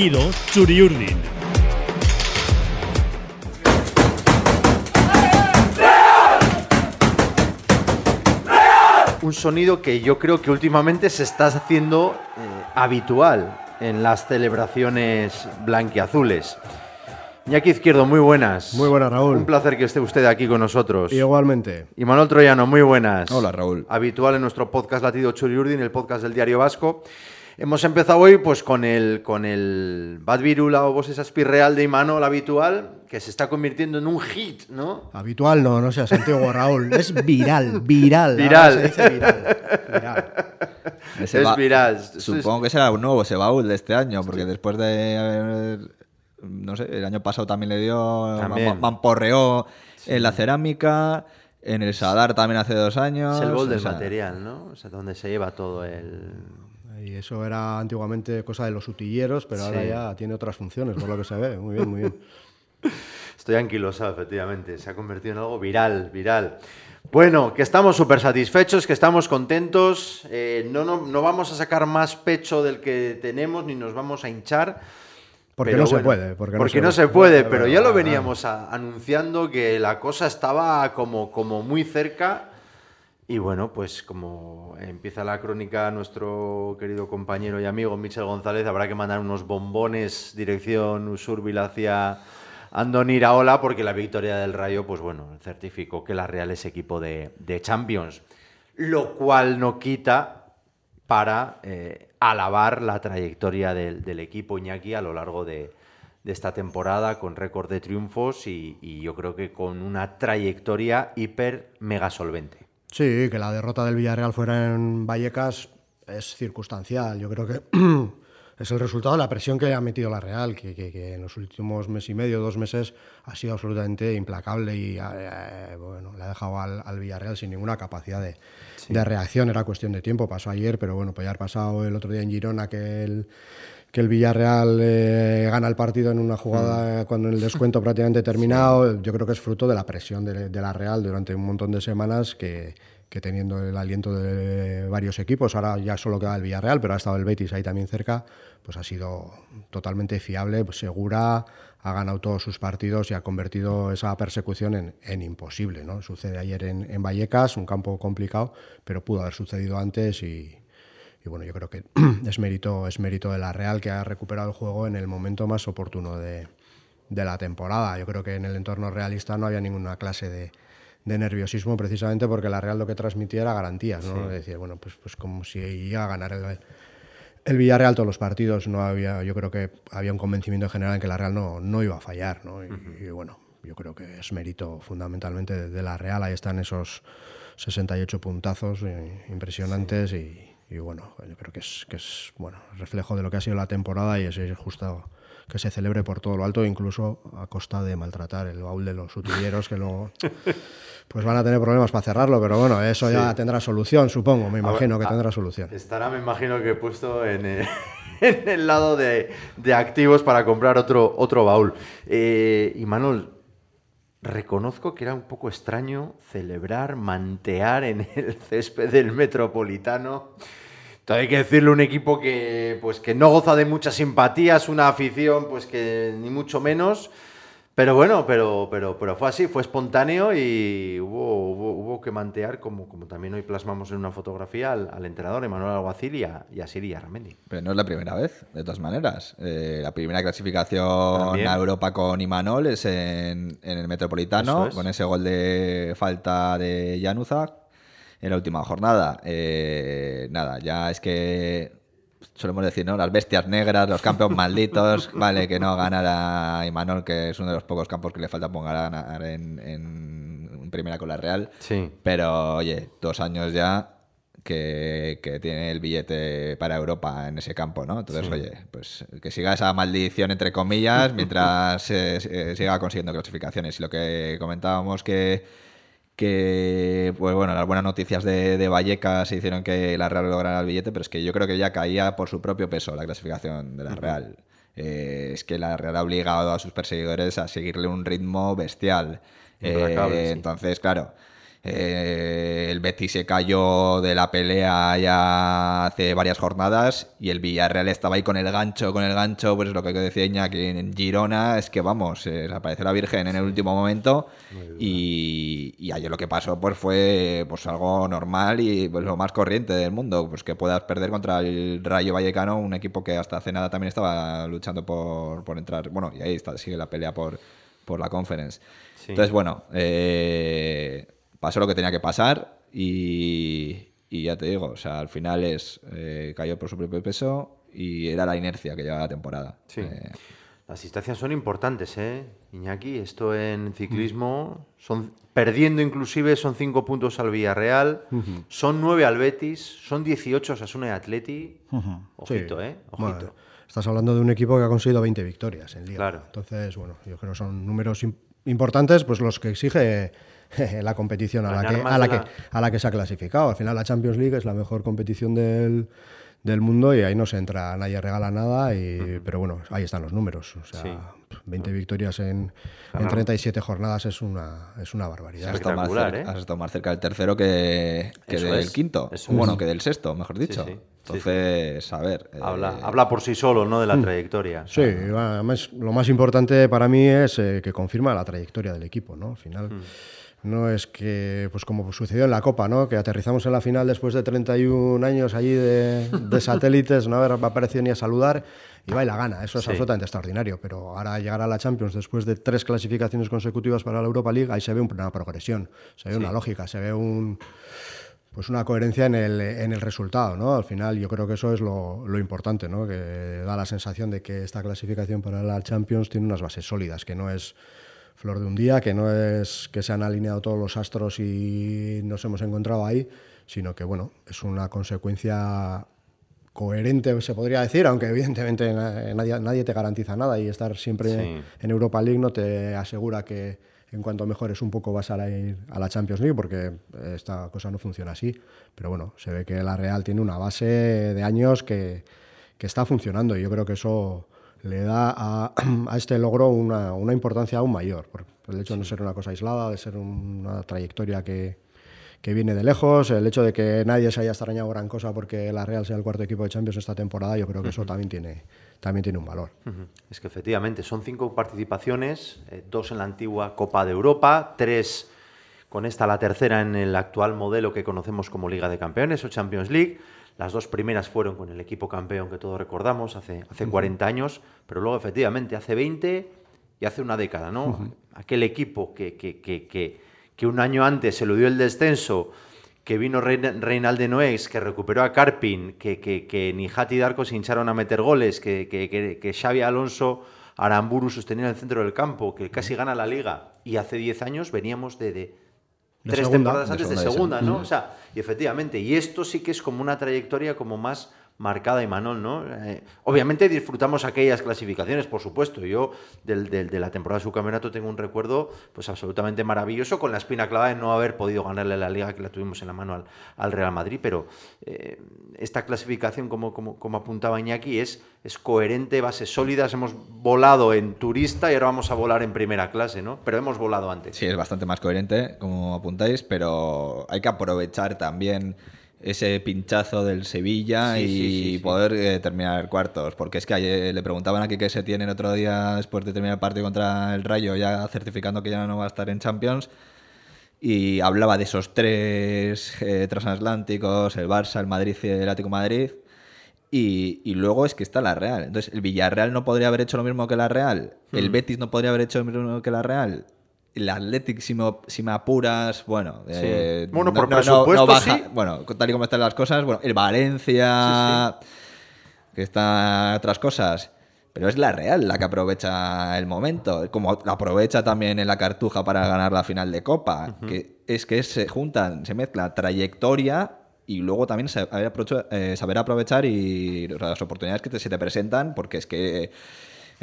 Churiurdin. Un sonido que yo creo que últimamente se está haciendo eh, habitual en las celebraciones blanquiazules. Iñaki Izquierdo, muy buenas. Muy buenas, Raúl. Un placer que esté usted aquí con nosotros. Igualmente. Y Manuel Troyano, muy buenas. Hola, Raúl. Habitual en nuestro podcast Latido Churiurdin, el podcast del Diario Vasco. Hemos empezado hoy pues con el, con el Bad Virula o Voces Aspirreal de Imanol habitual, que se está convirtiendo en un hit, ¿no? Habitual no, no seas antiguo, Raúl. Es viral, viral. Viral. Se dice viral. viral. Ese Es viral. Supongo que será un nuevo ese baúl de este año, porque después de haber, no sé, el año pasado también le dio, También. en la cerámica, en el Sadar también hace dos años. Es el bol o del sea, material, ¿no? O sea, donde se lleva todo el... Y eso era antiguamente cosa de los utilleros, pero ahora ya tiene otras funciones, por lo que se ve. Muy bien, muy bien. Estoy anquilosado, efectivamente. Se ha convertido en algo viral, viral. Bueno, que estamos súper satisfechos, que estamos contentos. eh, no, no, no vamos a sacar más pecho del que tenemos ni nos vamos a hinchar. Porque no se puede, porque no se se puede. puede, pero ya lo veníamos a- anunciando que la cosa estaba como, como muy cerca. Y bueno, pues como empieza la crónica nuestro querido compañero y amigo Michel González, habrá que mandar unos bombones dirección Usurbil hacia Andoni Iraola, porque la victoria del Rayo, pues bueno, certificó que la Real es equipo de, Champions. Lo cual no quita para eh, alabar la trayectoria del, equipo Iñaki a lo largo de, esta temporada, con récord de triunfos y yo creo que con una trayectoria hiper mega solvente. Sí, que la derrota del Villarreal fuera en Vallecas es circunstancial. Yo creo que es el resultado de la presión que ha metido la Real, que, que- que en los últimos mes y medio, dos meses, ha sido absolutamente implacable y eh, bueno, le ha dejado al, al Villarreal sin ninguna capacidad de, de reacción. Era cuestión de tiempo, pasó ayer, pero bueno, pues ya ha pasado el otro día en Girona que el que el Villarreal eh, gana el partido en una jugada cuando el descuento prácticamente terminado, yo creo que es fruto de la presión de, de la Real durante un montón de semanas que, que teniendo el aliento de varios equipos, ahora ya solo queda el Villarreal, pero ha estado el Betis ahí también cerca, pues ha sido totalmente fiable, pues segura, ha ganado todos sus partidos y ha convertido esa persecución en, en imposible. ¿no? Sucede ayer en, en Vallecas, un campo complicado, pero pudo haber sucedido antes y, y bueno, yo creo que es mérito, es mérito de la Real que ha recuperado el juego en el momento más oportuno de, de la temporada. Yo creo que en el entorno realista no había ninguna clase de, de nerviosismo precisamente porque la Real lo que transmitía era garantías, ¿no? Es decir, bueno, pues, pues como si iba a ganar el, el Villarreal todos los partidos, no había, yo creo que había un convencimiento general en que la Real no, no iba a fallar, ¿no? Y, y bueno, yo creo que es mérito fundamentalmente de, de la Real, ahí están esos 68 puntazos eh, impresionantes y, y bueno, yo creo que es, que es bueno, reflejo de lo que ha sido la temporada y es, es justo que se celebre por todo lo alto, incluso a costa de maltratar el baúl de los utilleros que luego pues van a tener problemas para cerrarlo, pero bueno, eso ya tendrá solución, supongo, me imagino que tendrá solución. Estará, me imagino que puesto en el, en el lado de, de activos para comprar otro, otro baúl. Eh, y Manuel, reconozco que era un poco extraño celebrar, mantear en el césped del Metropolitano. Todo hay que decirle un equipo que, pues, que no goza de muchas simpatías, una afición pues que ni mucho menos. Pero bueno, pero, pero, pero fue así, fue espontáneo y hubo, hubo, hubo que mantear, como, como también hoy plasmamos en una fotografía, al, al entrenador Emanuel Alguacil y a, y a Siri. Pero no es la primera vez, de todas maneras. Eh, la primera clasificación También. a Europa con Imanol es en, en el Metropolitano, es. con ese gol de falta de Januzak en la última jornada. Eh, nada, ya es que solemos decir, ¿no? Las bestias negras, los campeones malditos, vale, que no ganara Imanol, que es uno de los pocos campos que le falta por ganar en, en primera con la Real. Sí. Pero, oye, dos años ya que, que tiene el billete para Europa en ese campo, ¿no? Entonces, oye, pues que siga esa maldición, entre comillas, mientras eh, siga consiguiendo clasificaciones. Y lo que comentábamos que, que pues bueno, las buenas noticias de, de Vallecas hicieron que la Real lograra el billete, pero es que yo creo que ya caía por su propio peso la clasificación de la Real. Eh, es que la Real ha obligado a sus perseguidores a seguirle un ritmo bestial. Eh, sí. Entonces, claro, Eh, el Betis se cayó de la pelea ya hace varias jornadas y el Villarreal estaba ahí con el gancho, con el gancho, pues lo que decía Iñaki en Girona, es que vamos, eh, apareció la Virgen en el último momento y, y, ayer lo que pasó pues fue pues algo normal y pues, lo más corriente del mundo, pues que puedas perder contra el Rayo Vallecano, un equipo que hasta hace nada también estaba luchando por, por entrar, bueno, y ahí está, sigue la pelea por, por la conference. Entonces, bueno, eh, pasó lo que tenía que pasar y, ya te digo, o sea, al final es eh, cayó por su propio peso y era la inercia que llevaba la temporada. Sí. Eh, las distancias son importantes, ¿eh? Iñaki, esto en ciclismo, son perdiendo inclusive, son cinco puntos al Villarreal, son nueve al Betis, son 18 a Sasuna y Atleti. Ojito, ¿eh? Ojito. estás hablando de un equipo que ha conseguido 20 victorias en Liga. Claro. Entonces, bueno, yo creo que son números importantes, pues los que exige la competición a la, que, a, la que, a la que se ha clasificado. Al final la Champions League es la mejor competición del, del mundo y ahí no se entra, nadie regala nada, y, pero bueno, ahí están los números. O sea, 20 victorias en, en, 37 jornadas es una, es una barbaridad. Has estado, más cerca, ¿eh? has estado más cerca del tercero que, que del quinto. bueno, que del sexto, mejor dicho. Entonces, a ver. Habla, eh, habla por sí solo, ¿no? De la mm. trayectoria. Sí, además, lo más importante para mí es eh, que confirma la trayectoria del equipo, ¿no? Al final. Mm no es que, pues como sucedió en la Copa, ¿no? que aterrizamos en la final después de 31 años allí de, satélites, no haber aparecido ni a saludar, y va y la gana. Eso es absolutamente extraordinario. Pero ahora llegar a la Champions después de tres clasificaciones consecutivas para la Europa League, ahí se ve una progresión, se ve una lógica, se ve un pues una coherencia en el, en el resultado, ¿no? Al final yo creo que eso es lo, lo, importante, ¿no? Que da la sensación de que esta clasificación para la Champions tiene unas bases sólidas, que no es flor de un día, que no es que se han alineado todos los astros y nos hemos encontrado ahí, sino que bueno, es una consecuencia coherente, se podría decir, aunque evidentemente nadie, nadie te garantiza nada y estar siempre en Europa League no te asegura que en cuanto mejores un poco vas a, ir a la Champions League, porque esta cosa no funciona así. Pero bueno, se ve que la Real tiene una base de años que, que está funcionando y yo creo que eso le da a, este logro una, importancia aún mayor, por, el hecho de no ser una cosa aislada, de ser una trayectoria que, viene de lejos, el hecho de que nadie se haya extrañado gran cosa porque la Real sea el cuarto equipo de Champions esta temporada, yo creo que eso también tiene, también tiene un valor. Es que efectivamente son cinco participaciones, eh, dos en la antigua Copa de Europa, tres con esta la tercera en el actual modelo que conocemos como Liga de Campeones o Champions League. Las dos primeras fueron con el equipo campeón que todos recordamos hace, hace 40 años, pero luego efectivamente hace 20 y hace una década, ¿no? Aquel equipo que, que, que, que, un año antes se lo dio el descenso, que vino Reinalde Noés, que recuperó a Carpin, que, que, que Nijati y Darko se hincharon a meter goles, que, que, que, Xavi Alonso Aramburu sostenía el centro del campo, que casi gana la liga. Y hace 10 años veníamos de tres temporadas antes de segunda, ¿no? O sea, y efectivamente, y esto sí que es como una trayectoria como más marcada y Manol, ¿no? Eh, obviamente disfrutamos aquellas clasificaciones, por supuesto. Yo del, de la temporada de su campeonato tengo un recuerdo pues absolutamente maravilloso con la espina clavada de no haber podido ganarle la liga que la tuvimos en la mano al, Real Madrid, pero eh, esta clasificación, como, apuntaba Iñaki, es, es coherente, bases sólidas. Hemos volado en turista y ahora vamos a volar en primera clase, ¿no? Pero hemos volado antes. Sí, es bastante más coherente, como apuntáis, pero hay que aprovechar también ese pinchazo del Sevilla y poder eh, terminar cuartos. Porque es que ayer le preguntaban aquí qué se tiene el otro día después de terminar el partido contra el Rayo, ya certificando que ya no va a estar en Champions. Y hablaba de esos tres eh, transatlánticos, el Barça, el Madrid y el Atlético Madrid. Y, y, luego es que está la Real. Entonces, el Villarreal no podría haber hecho lo mismo que la Real. El mm. Betis no podría haber hecho lo mismo que la Real el Athletic, si me, apuras, bueno. Eh, bueno, por presupuesto, sí. Bueno, tal y como están las cosas, bueno, el Valencia, que está otras cosas. Pero es la Real la que aprovecha el momento, como aprovecha también en la Cartuja para ganar la final de Copa, que es que se juntan, se mezcla trayectoria y luego también saber, eh, saber aprovechar y las oportunidades que se te presentan, porque es que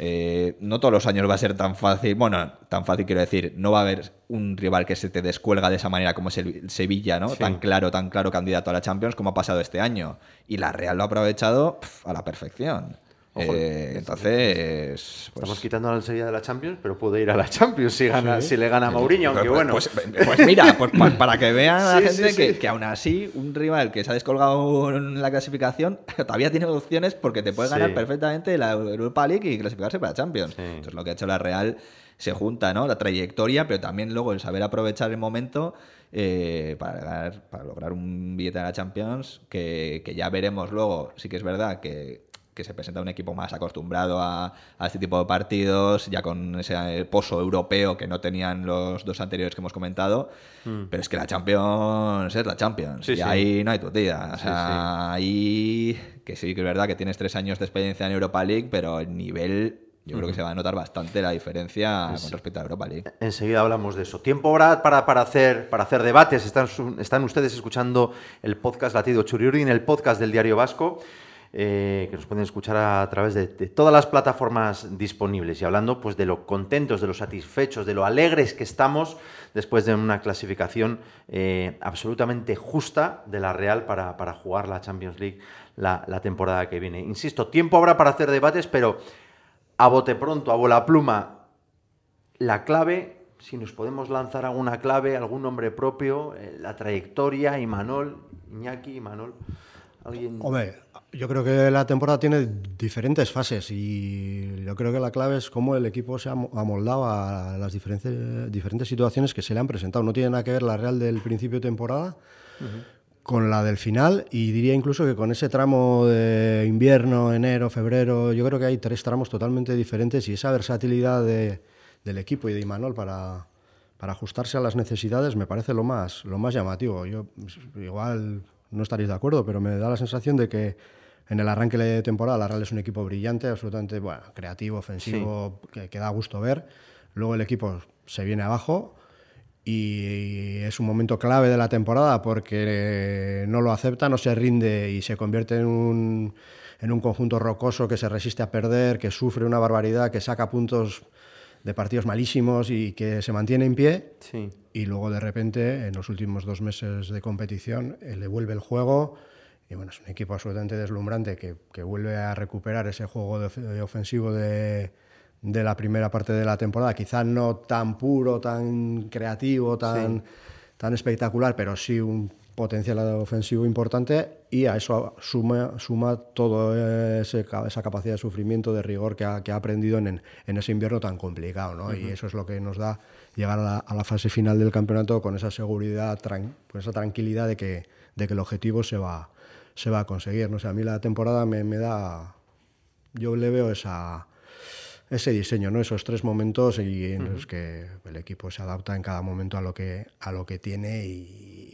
eh, no todos los años va a ser tan fácil, bueno, tan fácil quiero decir, no va a haber un rival que se te descuelga de esa manera como es el Sevilla, ¿no? Tan claro, tan claro candidato a la Champions como ha pasado este año. Y la Real lo ha aprovechado a la perfección. Eh, entonces. Pues... Estamos quitando la Sevilla de la Champions, pero puede ir a la Champions si, gana, si le gana a Mourinho, aunque bueno. Pues, pues mira, pues, para que vean a la gente que, que, aún así un rival que se ha descolgado en la clasificación todavía tiene opciones porque te puede ganar perfectamente la Europa League y clasificarse para la Champions. Entonces lo que ha hecho la Real se junta, ¿no? La trayectoria, pero también luego el saber aprovechar el momento eh, para, para lograr un billete de la Champions, que, que ya veremos luego. Sí que es verdad que que se presenta un equipo más acostumbrado a, este tipo de partidos, ya con ese pozo europeo que no tenían los dos anteriores que hemos comentado. Mm. Pero es que la Champions es la Champions. y ahí no hay tu tía. O sea, ahí que sí que es verdad que tienes tres años de experiencia en Europa League, pero el nivel yo creo que se va a notar bastante la diferencia con respecto a Europa League. Enseguida hablamos de eso. Tiempo ahora para, para, hacer, para hacer debates. Están, están ustedes escuchando el podcast Latido en el podcast del Diario Vasco. Eh, que nos pueden escuchar a, través de, todas las plataformas disponibles y hablando pues de lo contentos, de lo satisfechos, de lo alegres que estamos después de una clasificación eh, absolutamente justa de la Real para, jugar la Champions League la, temporada que viene. Insisto, tiempo habrá para hacer debates, pero a bote pronto, a bola pluma, la clave, si nos podemos lanzar alguna clave, algún nombre propio, eh, la trayectoria, Imanol, Iñaki, Imanol. Hombre, yo creo que la temporada tiene diferentes fases y yo creo que la clave es cómo el equipo se ha amoldado a las diferentes, diferentes situaciones que se le han presentado. No tiene nada que ver la Real del principio de temporada con la del final y diría incluso que con ese tramo de invierno, enero, febrero, yo creo que hay tres tramos totalmente diferentes y esa versatilidad del equipo y de Imanol para, para ajustarse a las necesidades me parece lo más, lo más llamativo. Yo igual no estaréis de acuerdo, pero me da la sensación de que en el arranque de temporada la Real es un equipo brillante, absolutamente bueno, creativo, ofensivo, que, da gusto ver. Luego el equipo se viene abajo y es un momento clave de la temporada porque no lo acepta, no se rinde y se convierte en un, en un conjunto rocoso que se resiste a perder, que sufre una barbaridad, que saca puntos de partidos malísimos y que se mantiene en pie. Y luego de repente, en los últimos dos meses de competición, eh, le vuelve el juego. Y bueno, es un equipo absolutamente deslumbrante que, que vuelve a recuperar ese juego de, ofensivo de, de, la primera parte de la temporada. Quizá no tan puro, tan creativo, tan, tan espectacular, pero sí un potencial ofensivo importante y a eso suma, suma toda esa capacidad de sufrimiento, de rigor que ha, que ha aprendido en, en, ese invierno tan complicado. ¿no? Y eso es lo que nos da llegar a la, fase final del campeonato con esa seguridad, con esa tranquilidad de que, de que el objetivo se va, se va a conseguir. ¿no? sé a mí la temporada me, me da... Yo le veo esa ese diseño, ¿no? esos tres momentos y en los que el equipo se adapta en cada momento a lo que, a lo que tiene y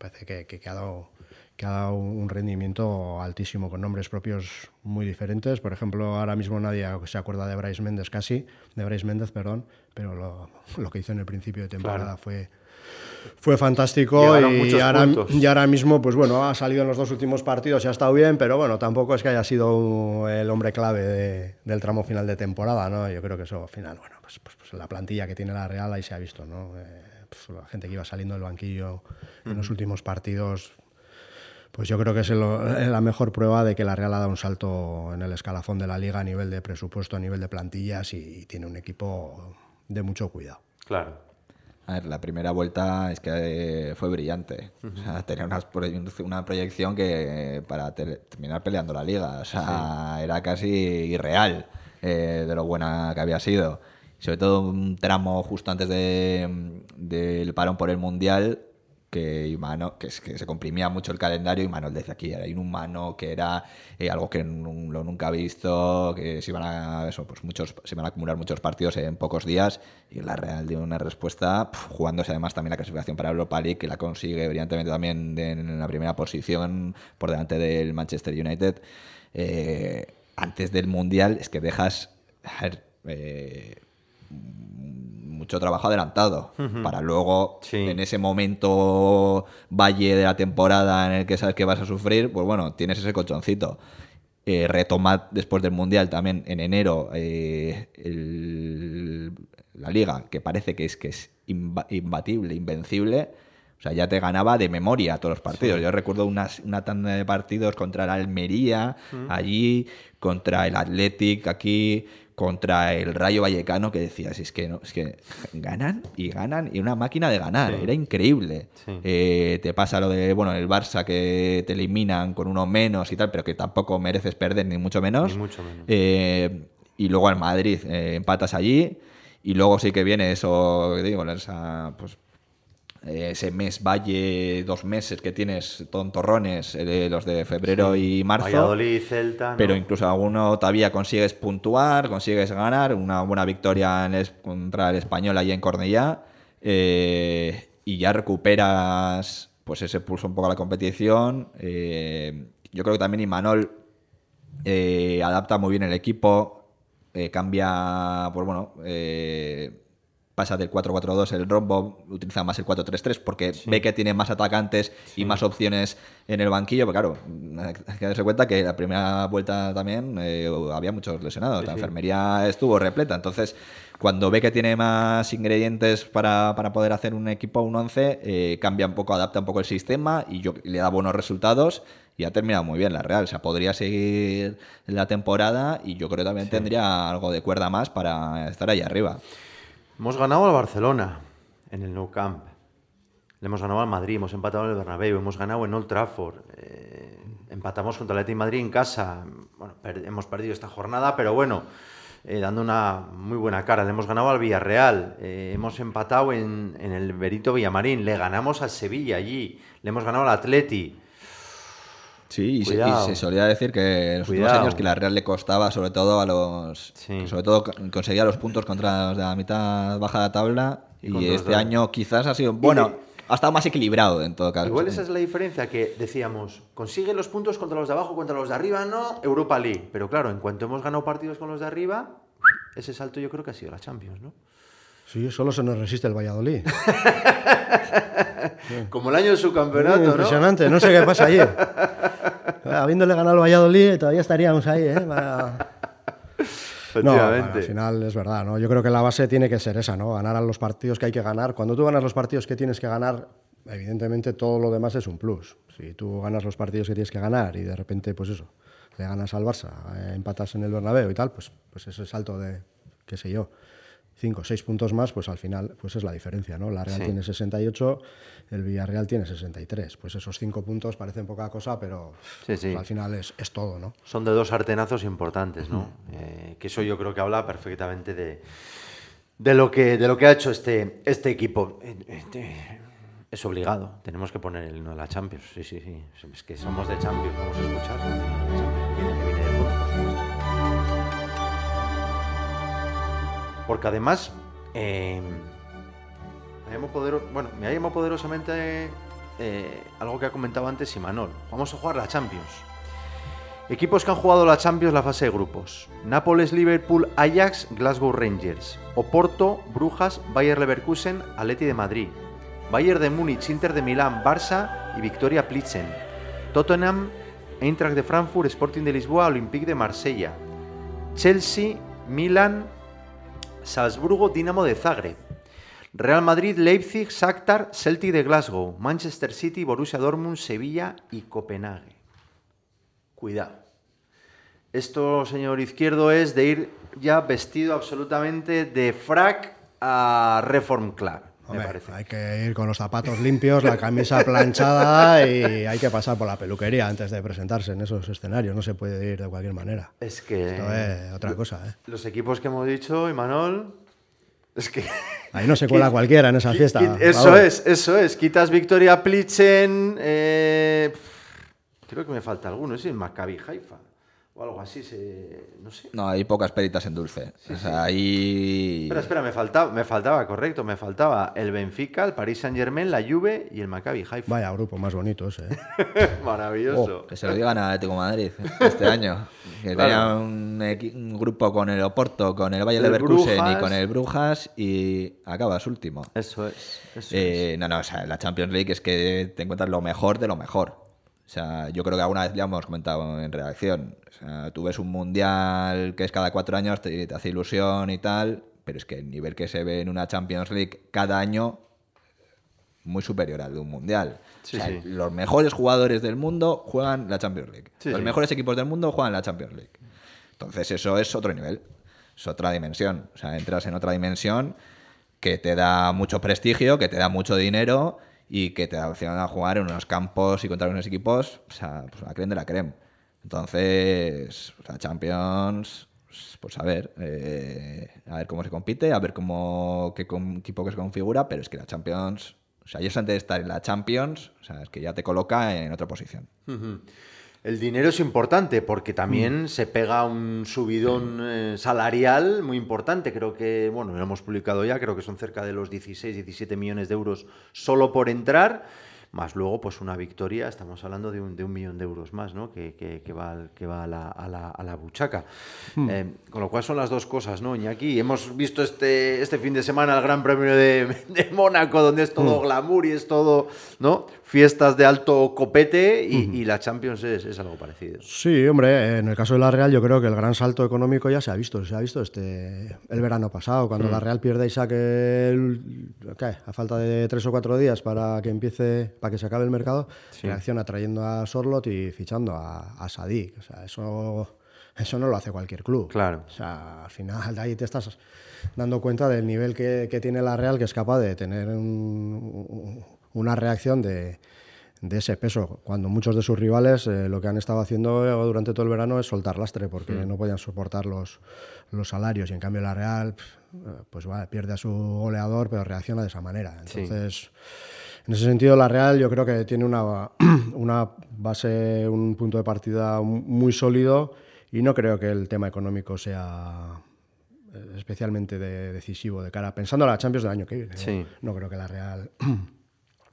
parece que, que, ha dado, que ha dado un rendimiento altísimo con nombres propios muy diferentes. Por ejemplo, ahora mismo nadie se acuerda de Bryce Méndez casi, de Bryce Méndez, perdón, pero lo, lo que hizo en el principio de temporada fue fue fantástico y ahora, y ahora, mismo, pues bueno, ha salido en los dos últimos partidos y ha estado bien, pero bueno, tampoco es que haya sido el hombre clave del tramo final de temporada, ¿no? Yo creo que eso, al final, bueno, pues, pues, pues la plantilla que tiene la Real ahí se ha visto, ¿no? Eh, pues, la gente que iba saliendo del banquillo en los últimos partidos, pues yo creo que es la mejor prueba de que la Real ha dado un salto en el escalafón de la liga a nivel de presupuesto, a nivel de plantillas y, tiene un equipo de mucho cuidado. Claro. A ver, la primera vuelta es que fue brillante. tenía una, proyección que para terminar peleando la liga. O sea, era casi irreal eh, de lo buena que había sido sobre todo un tramo justo antes del parón por el Mundial, que, es, que se comprimía mucho el calendario y Manuel decía aquí hay un humano que era eh, algo que lo nunca ha visto, que se iban a eso, pues muchos se a acumular muchos partidos en pocos días y la Real dio una respuesta jugándose además también la clasificación para Europa League que la consigue brillantemente también en la primera posición por delante del Manchester United. Eh, antes del Mundial es que dejas eh, mucho trabajo adelantado para luego en ese momento valle de la temporada en el que sabes que vas a sufrir, pues bueno, tienes ese colchoncito. Eh, retoma después del Mundial también en enero eh, la liga, que parece que es, que es imbatible, invencible, O sea, ya te ganaba de memoria todos los partidos. Yo recuerdo unas, una tanda de partidos contra el Almería, allí, contra el Athletic aquí, contra el Rayo Vallecano, que decías, es que, no, es que ganan y ganan, y una máquina de ganar, era increíble. Sí. Eh, te pasa lo de, bueno, el Barça que te eliminan con uno menos y tal, pero que tampoco mereces perder, ni mucho menos. Ni mucho menos. Eh, y luego al Madrid, eh, empatas allí, y luego sí que viene eso, digo, esa, pues, ese mes valle, dos meses que tienes tontorrones, eh, los de febrero y marzo. Valladolid, Celta. ¿no? Pero incluso alguno todavía consigues puntuar, consigues ganar, una buena victoria en contra el español allí en Cornellá, eh, y ya recuperas pues ese pulso un poco a la competición. eh, yo creo que también Imanol adapta muy bien el equipo, cambia, pues bueno, pasa del 4-4-2 el rombo, utiliza más el 4-3-3 porque ve que tiene más atacantes y más opciones en el banquillo, pero claro, hay que darse cuenta que la primera vuelta también eh, había muchos lesionados, la enfermería estuvo repleta, entonces cuando ve que tiene más ingredientes para, para poder hacer un equipo, un 11, eh, cambia un poco, adapta un poco el sistema y yo, le da buenos resultados y ha terminado muy bien la Real. O sea, podría seguir la temporada y yo creo que también tendría algo de cuerda más para estar ahí arriba. Hemos ganado al Barcelona en el Nou Camp. Le hemos ganado al Madrid, hemos empatado en el Bernabéu, hemos ganado en Old Trafford. eh, empatamos contra el Athletic Madrid en casa. Bueno, hemos perdido esta jornada, pero bueno, eh, dando una muy buena cara. Le hemos ganado al Villarreal, eh, hemos empatado en, en el Berito Villamarín, le ganamos al Sevilla allí, le hemos ganado al Atleti. Sí, y se, y Cuidado. se solía decir que en los últimos años que la Real le costaba sobre todo a los... Sí. Sobre todo co- conseguía los puntos contra los de la mitad baja de la tabla Y este año quizás ha sido... Bueno, ha estado más equilibrado en todo caso. Igual esa es la diferencia que decíamos, consigue los puntos contra los de abajo, contra los de arriba, no, Europa League. Pero claro, en cuanto hemos ganado partidos con los de arriba, ese salto yo creo que ha sido la Champions, ¿no? Sí, solo se nos resiste el Valladolid. Como el año de su campeonato, ¿no? Impresionante, no sé qué pasa ayer. Habiéndole ganado al Valladolid, todavía estaríamos ahí, ¿eh? Para- No, bueno, al final es verdad, ¿no? Yo creo que la base tiene que ser esa, ¿no? Ganar a los partidos que hay que ganar. Cuando tú ganas los partidos que tienes que ganar, evidentemente todo lo demás es un plus. Si tú ganas los partidos que tienes que ganar y de repente, pues eso, le ganas al Barça, eh, empatas en el Bernabéu y tal, pues, pues ese salto de, qué sé yo, cinco o seis puntos más, pues al final pues es la diferencia, ¿no? La Real Sí. tiene 68, el Villarreal tiene 63. Pues esos cinco puntos parecen poca cosa, pero Sí, sí. al final es, es todo, ¿no? Son de dos sartenazos importantes, ¿no? Eh, que eso yo creo que habla perfectamente de, de, lo, que, de lo que ha hecho este, este equipo. Eh, eh, Es obligado, tenemos que poner el himno de la Champions. Sí, sí, sí. Es que somos de Champions, vamos a escuchar. Porque además, eh, me bueno, me ha llamado poderosamente eh, algo que ha comentado antes Imanol. Vamos a jugar la Champions. Equipos que han jugado la Champions la fase de grupos. Nápoles, Liverpool, Ajax, Glasgow Rangers. Oporto, Brujas, Bayer Leverkusen, Atleti de Madrid. Bayern de Múnich, Inter de Milán, Barça y Victoria Plitzen. Tottenham, Eintracht de Frankfurt, Sporting de Lisboa, Olympique de Marsella. Chelsea, Milan, Salzburgo, Dinamo de Zagreb. Real Madrid, Leipzig, Shakhtar, Celtic de Glasgow, Manchester City, Borussia Dortmund, Sevilla y Copenhague. Cuidado. Esto, señor izquierdo, es de ir ya vestido absolutamente de frac a Reform Club, me Hombre, parece. Hay que ir con los zapatos limpios, la camisa planchada y hay que pasar por la peluquería antes de presentarse en esos escenarios. No se puede ir de cualquier manera. Es que Esto es otra cosa, ¿eh? los equipos que hemos dicho, Imanol, es que... Ahí no se cuela cualquiera en esa fiesta. Eso es, eso es. Quitas Victoria Plitzen. eh, creo que me falta alguno. Es el Maccabi Haifa. O algo así. Se, no sé. No, hay pocas peritas en dulce. o sea, ahí... Espera, espera, me faltaba, me faltaba, correcto, me faltaba el Benfica, el Paris Saint Germain, la Juve y el Maccabi Haifa. Vaya grupo más bonito ese. ¿eh? Maravilloso. Que se lo digan a Atlético de Madrid este año. Que Claro. tenía un, grupo con el Oporto, con el Valle El Leverkusen y con el Brujas y acabas último. Eso es. Eso Eh, no, no, o sea, la Champions League es que te encuentras lo mejor de lo mejor. O sea, yo creo que alguna vez ya hemos comentado en redacción. O sea, tú ves un mundial que es cada cuatro años, te, te hace ilusión y tal, pero es que el nivel que se ve en una Champions League cada año muy superior al de un mundial. Sí, o sea, sí. los mejores jugadores del mundo juegan la Champions League. Sí, los mejores equipos del mundo juegan la Champions League. Entonces eso es otro nivel, es otra dimensión. O sea, entras en otra dimensión que te da mucho prestigio, que te da mucho dinero y que te opción a jugar en unos campos y contra unos equipos, o sea, pues la creme de la creme. Entonces, o sea, Champions, pues a ver, eh, a ver cómo se compite, a ver cómo qué equipo que se configura, pero es que la Champions, o sea, ellos antes de estar en la Champions, o sea, es que ya te coloca en otra posición. Ujú. El dinero es importante porque Mm. también se pega un subidón eh, salarial muy importante. Creo que, bueno, lo hemos publicado ya, creo que son cerca de los 16, 17 millones de euros solo por entrar. Más luego, pues una victoria, estamos hablando de un, de un millón de euros más, ¿no? Que, que- que va, que va a, la, a la- a la buchaca. Hmm. Eh, con lo cual son las dos cosas, ¿no, Iñaki? Hemos visto este, este fin de semana el Gran Premio de, de Mónaco, donde es todo glamour y es todo, ¿no? Fiestas de alto copete y, y la Champions es, es algo parecido. Sí, hombre, en el caso de la Real yo creo que el gran salto económico ya se ha visto, se ha visto este el verano pasado, cuando la Real pierde y saque el- ¿qué? a falta de tres o cuatro días para que empiece, para que se acabe el mercado, reacciona trayendo a Sorlot y fichando a, a Sadik. O sea, eso, eso no lo hace cualquier club. Claro. O sea, al final de ahí te estás dando cuenta del nivel que, que tiene la Real, que es capaz de tener un- una reacción de, de ese peso, cuando muchos de sus rivales eh, lo que han estado haciendo durante todo el verano es soltar lastre, porque no podían soportar los, los salarios, y en cambio la Real, eh, pues vale, pierde a su goleador, pero reacciona de esa manera. Sí. Entonces... En ese sentido, la Real yo creo que tiene una, una base, un punto de partida muy sólido y no creo que el tema económico sea eh, especialmente de- decisivo de cara, pensando en la Champions del año que viene. No creo que la Real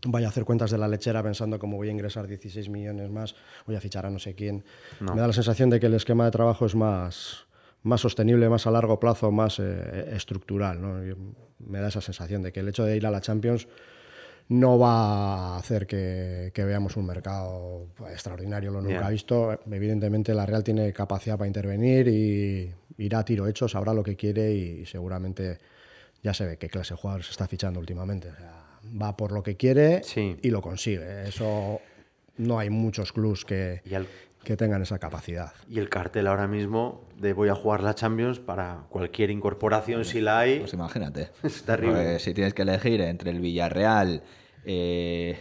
vaya a hacer cuentas de la lechera pensando cómo voy a ingresar 16 millones más, voy a fichar a no sé quién. Me da la sensación de que el esquema de trabajo es más, más sostenible, más a largo plazo, más eh, estructural. ¿no? Me da esa sensación de que el hecho de ir a la Champions no va a hacer que, que veamos un mercado extraordinario, lo nunca Ya. visto. Evidentemente la Real tiene capacidad para intervenir y irá a tiro hecho, sabrá lo que quiere y seguramente ya se ve qué clase de jugadores se está fichando últimamente. O sea, va por lo que quiere Sí. y lo consigue. Eso no hay muchos clubs que, Y que tengan esa capacidad. Y el cartel ahora mismo de voy a jugar la Champions para cualquier incorporación, si la hay. Pues imagínate. Es terrible. Si tienes que elegir entre el Villarreal, eh,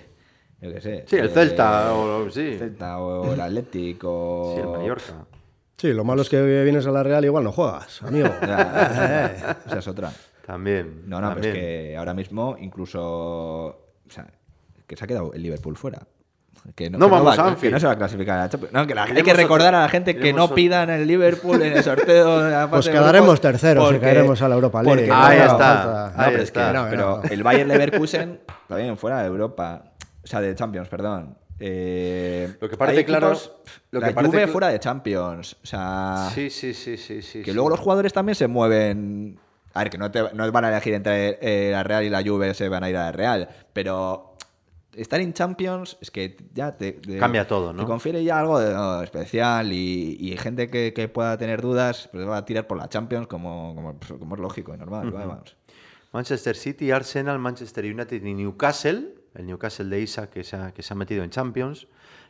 yo qué sé. Sí, el eh, Celta, o- sí. el Celta o el Atlético. Sí, el Mallorca. Sí, lo malo es que vienes a la Real igual no juegas, amigo. Ya, esa es otra. También. No, no, pero también. es que ahora mismo incluso. O sea, que se ha quedado el Liverpool fuera. Que no, No que vamos va- a que Anfield. no se va a clasificar a la Champions. No, que la- hay que recordar a la gente que no pidan el Liverpool en el sorteo de la Pues quedaremos grupos, terceros y porque- caeremos a la Europa League. porque Ahí está, ahí No, pero es que- No, pero no. el Bayern Leverkusen también fuera de Europa. O sea, de Champions, perdón. Eh, Lo que parece claro- equipos- lo la que parece Juve cl- fuera de Champions. O sea, Sí, sí, sí, sí, sí. que sí. luego los jugadores también se mueven. A ver, que no, te, no van a elegir entre eh, la Real y la Juve, se van a ir a la Real. Pero estar en Champions es que ya te, te- Cambia todo, ¿no? Te confiere ya algo de, no, especial y, y gente que, que pueda tener dudas pues va a tirar por la Champions como, como, pues, como es lógico y normal. vamos. Manchester City, Arsenal, Manchester United y Newcastle. El Newcastle de Isa que se ha, que se ha metido en Champions.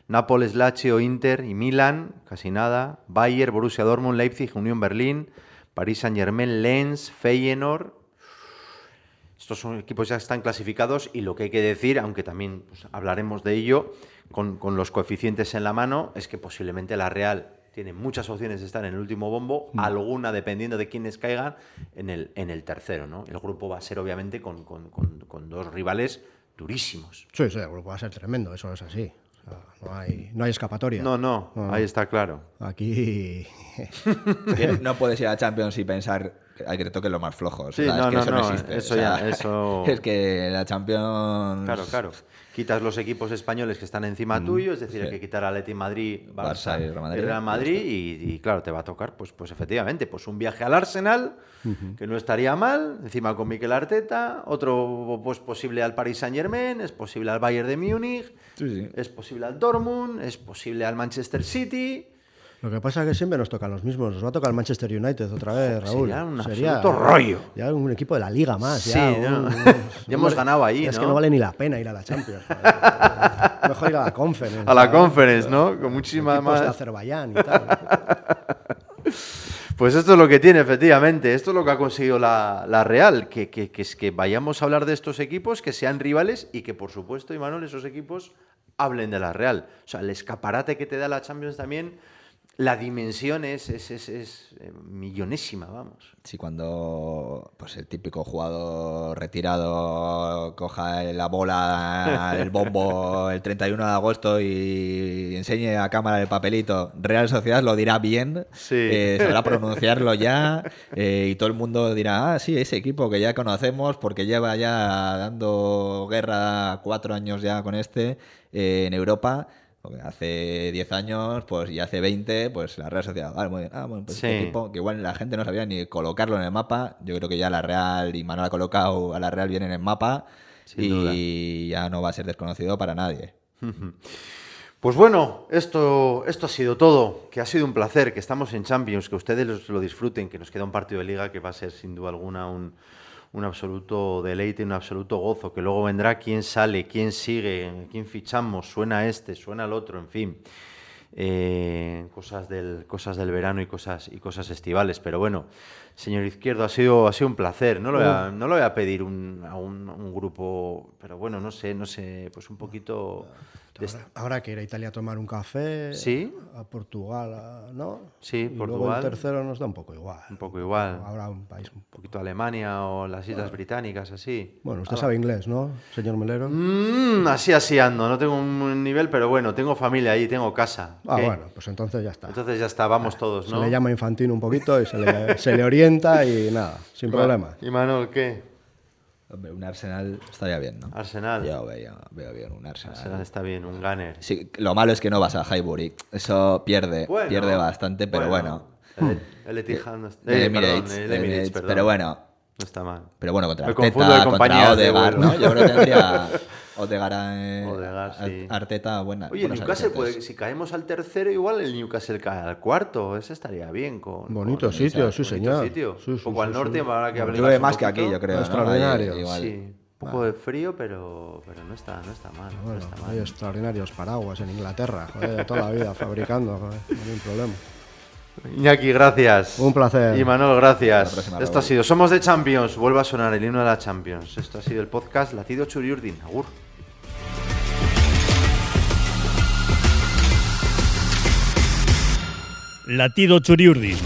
Nápoles, Lazio, Inter y Milan, casi nada. Bayern, Borussia Dortmund, Leipzig, Unión Berlín, París Saint-Germain, Lens, Feyenoord. Estos son equipos ya están clasificados y lo que hay que decir, aunque también pues, hablaremos de ello, con, con los coeficientes en la mano, es que posiblemente la Real tiene muchas opciones de estar en el último bombo, alguna dependiendo de quiénes caigan en el, en el tercero. ¿no? El grupo va a ser obviamente con, con- con- con dos rivales durísimos. Sí, sí, el grupo va a ser tremendo, eso es así. Sea, no, hay, no hay escapatoria. No, no, ahí está claro. Aquí. No puedes ir a Champions y pensar que te toquen los más flojos. Sí, o sea, no, es que no, eso no, existe. eso o sea, ya, eso- Es que la Champions. Claro, claro. Quitas los equipos españoles que están encima tuyo, es decir, hay que quitar a Leti Madrid, Barça, Barça y Real Madrid, Real Madrid, y, y, claro, te va a tocar, pues, pues efectivamente, pues un viaje al Arsenal, que no estaría mal, encima con Miquel Arteta, otro pues posible al Paris Saint Germain, es posible al Bayern de Múnich, Sí, sí. es posible al Dortmund, es posible al Manchester City. Lo que pasa es que siempre nos tocan los mismos. Nos va a tocar el Manchester United otra vez, Raúl. Sería un absoluto rollo. Ya un equipo de la liga más. Sí, ya, ¿no? un- Ya hemos ganado ahí, Es ¿no? que no vale ni la pena ir a la Champions. Mejor ir a la Conference. A la ¿sabes? conference, ¿no? Con muchísima Equipos de más. Azerbaiyán y tal. Pues esto es lo que tiene, efectivamente. Esto es lo que ha conseguido la, la Real. Que, que- que es que vayamos a hablar de estos equipos, que sean rivales y que, por supuesto, Imanol, esos equipos hablen de la Real. O sea, el escaparate que te da la Champions también, la dimensión es, es, es- es, eh, millonésima, vamos. Sí, cuando pues el típico jugador retirado coja la bola, el bombo el 31 de agosto y enseñe a cámara el papelito, Real Sociedad lo dirá bien, Sí. eh, sabrá pronunciarlo ya eh, y todo el mundo dirá, ah, sí, ese equipo que ya conocemos porque lleva ya dando guerra cuatro años ya con este eh, en Europa. Porque hace 10 años, pues y hace 20, pues la Real Sociedad. Vale, muy bien. Ah, bueno, pues este equipo que igual la gente no sabía ni colocarlo en el mapa. Yo creo que ya la Real y Manuel ha colocado a la Real bien en el mapa Sin y ya no va a ser desconocido para nadie. Pues bueno, esto, esto ha sido todo. Que ha sido un placer, que estamos en Champions, que ustedes lo disfruten, que nos queda un partido de liga que va a ser sin duda alguna un, un absoluto deleite, un absoluto gozo, que luego vendrá quién sale, quién sigue, quién fichamos, suena este, suena el otro, en fin. Eh, cosas, del, cosas del verano y cosas, y cosas estivales. Pero bueno, señor Izquierdo, ha sido, ha sido un placer. No lo voy a, no lo voy a pedir un- a un, un grupo, pero bueno, no sé, no sé, pues un poquito... Ahora, ahora que ir a Italia a tomar un café, Sí. a Portugal, ¿no? Sí, y Luego Portugal. el tercero nos da un poco igual. Un poco igual. Ahora un país. Un poquito Alemania o las Islas Británicas, así. Bueno, usted sabe inglés, ¿no, señor Melero? Mm, así, así ando. No tengo un nivel, pero bueno, tengo familia ahí, tengo casa. Ah, bueno, pues entonces ya está. Entonces ya está, vamos todos, Se ¿no? le llama infantino un poquito y se le, se le orienta y nada, sin problema. ¿Y Manuel qué? Hombre, un Arsenal estaría bien, ¿no? Arsenal. Yo veo, veo bien un Arsenal. Arsenal está bien, un gunner. Sí, lo malo es que no vas a Highbury. Eso pierde, Bueno, pierde bastante, pero bueno. El, el Etihad no está- El eh, Emirates, perdón, el el Emirates, Emirates, perdón. pero bueno, No está mal. Pero bueno, contra Me confundo de Arteta, contra vuelo. ¿no? Yo creo que tendría Odegaard, eh, Odegaard, Ar- sí. Arteta, buena. Oye, Newcastle, puede, si caemos al tercero, igual el Newcastle cae al cuarto. Ese estaría bien. Con, Bonito con- sitio, sí, bonito señor. sitio. Sí, un sí, poco al norte, sí. ahora que un más que aquí, yo creo. Extraordinario. Igual. Sí, un poco de frío, pero, pero no, está, no está mal. no está mal. hay extraordinarios paraguas en Inglaterra, joder, toda la vida fabricando, joder, no hay problema. Iñaki, gracias. Un placer. Y la gracias. próxima, Esto ha sido Somos de Champions. Vuelve a sonar el himno de la Champions. Esto ha sido el podcast Latido Churiurdin. Agur. Latido Churiurdin.